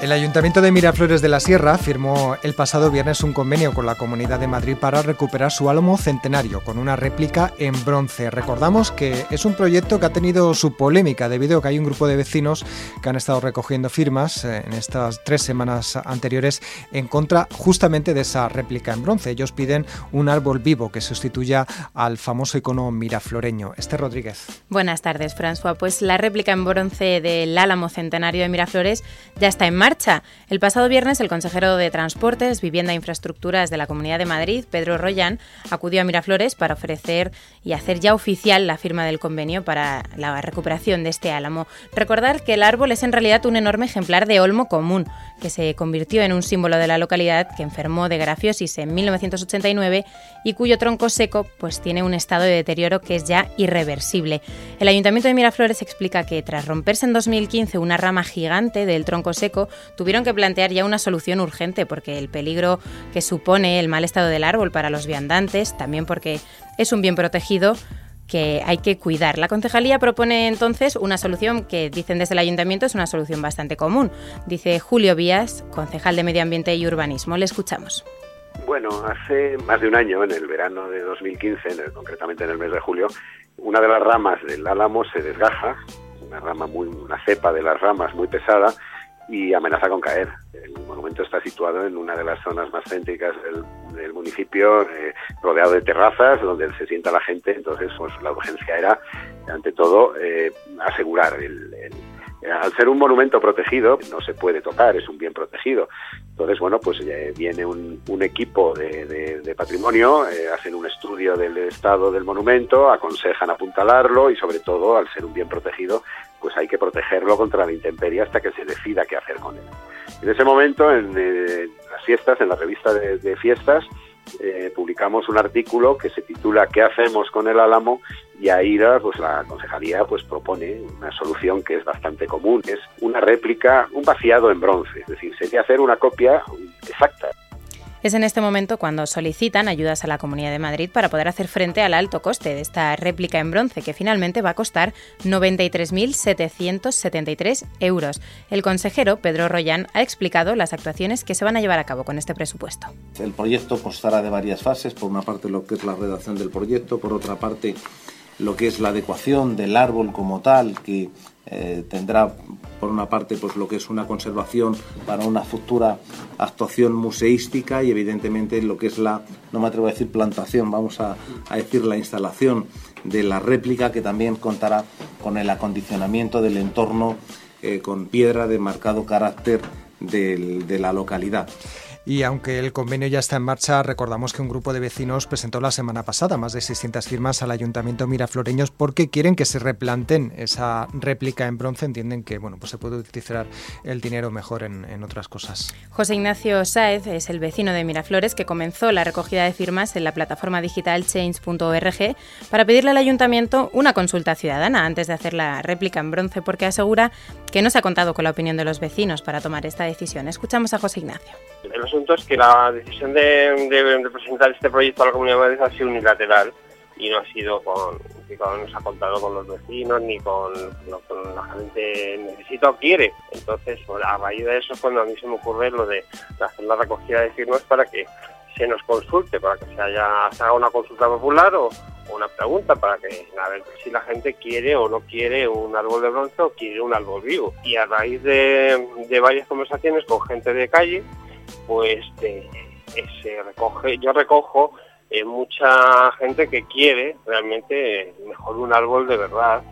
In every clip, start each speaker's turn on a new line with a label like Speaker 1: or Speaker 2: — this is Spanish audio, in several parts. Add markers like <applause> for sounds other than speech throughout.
Speaker 1: El Ayuntamiento de Miraflores de la Sierra firmó el pasado viernes un convenio con la Comunidad de Madrid para recuperar su álamo centenario con una réplica en bronce. Recordamos que es un proyecto que ha tenido su polémica debido a que hay un grupo de vecinos que han estado recogiendo firmas eh, en estas tres semanas anteriores en contra justamente de esa réplica en bronce. Ellos piden un árbol vivo que sustituya al famoso icono mirafloreño. Este Rodríguez.
Speaker 2: Buenas tardes, François. Pues la réplica en bronce del álamo centenario de Miraflores ya está en marcha el pasado viernes, el consejero de Transportes, Vivienda e Infraestructuras de la Comunidad de Madrid, Pedro Royan, acudió a Miraflores para ofrecer y hacer ya oficial la firma del convenio para la recuperación de este álamo. Recordar que el árbol es en realidad un enorme ejemplar de olmo común, que se convirtió en un símbolo de la localidad que enfermó de grafiosis en 1989 y cuyo tronco seco pues tiene un estado de deterioro que es ya irreversible. El Ayuntamiento de Miraflores explica que tras romperse en 2015 una rama gigante del tronco seco, tuvieron que plantear ya una solución urgente porque el peligro que supone el mal estado del árbol para los viandantes, también porque es un bien protegido, que hay que cuidar. La concejalía propone entonces una solución que dicen desde el ayuntamiento es una solución bastante común. Dice Julio Vías, concejal de Medio Ambiente y Urbanismo. Le escuchamos.
Speaker 3: Bueno, hace más de un año, en el verano de 2015, concretamente en el mes de julio, una de las ramas del álamo se desgaja, una rama muy, una cepa de las ramas muy pesada, y amenaza con caer. El monumento está situado en una de las zonas más céntricas del, municipio, eh, rodeado de terrazas donde se sienta la gente. Entonces, pues la urgencia era, ante todo, eh, asegurar el, al ser un monumento protegido, no se puede tocar, es un bien protegido. Entonces, bueno, pues eh, viene un, equipo de, patrimonio, hacen un estudio del estado del monumento, aconsejan apuntalarlo y, sobre todo, al ser un bien protegido, pues hay que protegerlo contra la intemperie hasta que se decida qué hacer con él. En ese momento, en, eh, las fiestas, en la revista de, fiestas, eh, publicamos un artículo que se titula ¿Qué hacemos con el álamo? y ahí pues la concejalía pues propone una solución que es bastante común, es una réplica, un vaciado en bronce, es decir, sería hacer una copia exacta
Speaker 2: es en este momento cuando solicitan ayudas a la Comunidad de Madrid para poder hacer frente al alto coste de esta réplica en bronce, que finalmente va a costar 93.773 euros. El consejero, Pedro Royan, ha explicado las actuaciones que se van a llevar a cabo con este presupuesto.
Speaker 4: El proyecto constará de varias fases, por una parte lo que es la redacción del proyecto, por otra parte lo que es la adecuación del árbol como tal, que eh, tendrá por una parte pues lo que es una conservación para una futura actuación museística y evidentemente lo que es la, no me atrevo a decir plantación, vamos a, decir la instalación de la réplica que también contará con el acondicionamiento del entorno eh, con piedra de marcado carácter de la localidad.
Speaker 1: Y aunque el convenio ya está en marcha, recordamos que un grupo de vecinos presentó la semana pasada más de 600 firmas al Ayuntamiento Mirafloreños porque quieren que se replanten esa réplica en bronce. Entienden que bueno, pues se puede utilizar el dinero mejor en, en otras cosas.
Speaker 2: José Ignacio Sáez es el vecino de Miraflores que comenzó la recogida de firmas en la plataforma digital change.org para pedirle al Ayuntamiento una consulta ciudadana antes de hacer la réplica en bronce porque asegura que no se ha contado con la opinión de los vecinos para tomar esta decisión. Escuchamos a José Ignacio
Speaker 5: asunto es que la decisión de, presentar este proyecto a la Comunidad de Madrid ha sido unilateral y no ha sido con, no se ha contado con los vecinos ni con, la gente necesita o quiere. Entonces, a raíz de eso es cuando a mí se me ocurre lo de, hacer la recogida de firmas para que se nos consulte, para que se, haya, haga una consulta popular o, una pregunta para que a ver si la gente quiere o no quiere un árbol de bronce o quiere un árbol vivo. Y a raíz de, varias conversaciones con gente de calle, pues eh, se recoge, yo recojo eh, mucha gente que quiere realmente mejor un árbol de verdad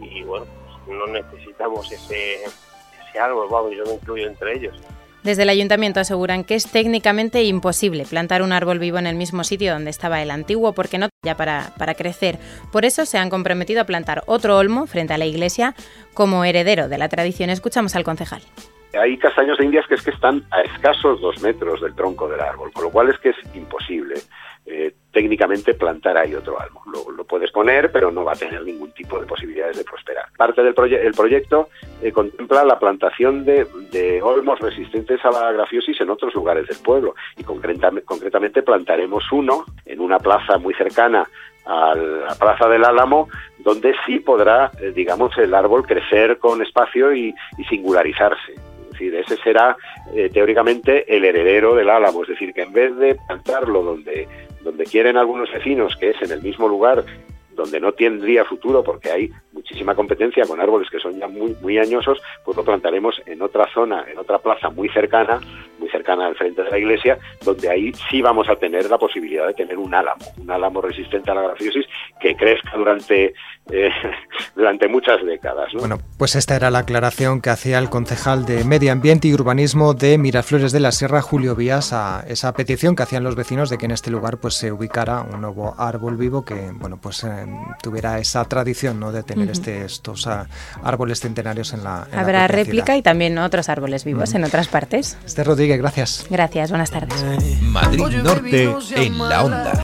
Speaker 5: y bueno, pues no necesitamos ese, ese árbol, vamos, yo me incluyo entre ellos.
Speaker 2: Desde el ayuntamiento aseguran que es técnicamente imposible plantar un árbol vivo en el mismo sitio donde estaba el antiguo porque no ya para, para crecer. Por eso se han comprometido a plantar otro olmo frente a la iglesia como heredero de la tradición. Escuchamos al concejal
Speaker 3: hay castaños de Indias que es que están a escasos dos metros del tronco del árbol, con lo cual es que es imposible eh, técnicamente plantar ahí otro árbol. Lo, puedes poner, pero no va a tener ningún tipo de posibilidades de prosperar. Parte del el proyecto eh, contempla la plantación de, de, olmos resistentes a la grafiosis en otros lugares del pueblo y concretamente plantaremos uno en una plaza muy cercana a la Plaza del Álamo, donde sí podrá, eh, digamos, el árbol crecer con espacio y, singularizarse. Es decir, ese será eh, teóricamente el heredero del álamo, es decir, que en vez de plantarlo donde, donde quieren algunos vecinos, que es en el mismo lugar donde no tendría futuro porque hay muchísima competencia con árboles que son ya muy, muy añosos, pues lo plantaremos en otra zona, en otra plaza muy cercana, muy cercana al frente de la iglesia, donde ahí sí vamos a tener la posibilidad de tener un álamo, un álamo resistente a la grafiosis que crezca durante, eh, <laughs> durante muchas décadas.
Speaker 1: Bueno, pues esta era la aclaración que hacía el concejal de Medio Ambiente y Urbanismo de Miraflores de la Sierra, Julio Vías, a esa petición que hacían los vecinos de que en este lugar pues se ubicara un nuevo árbol vivo que, bueno, pues eh, tuviera esa tradición ¿no? de tener este, estos ah, árboles centenarios en la en
Speaker 2: Habrá réplica y también otros árboles vivos en otras partes.
Speaker 1: Este Rodríguez, gracias.
Speaker 2: Gracias, buenas tardes.
Speaker 6: Madrid Norte en la onda.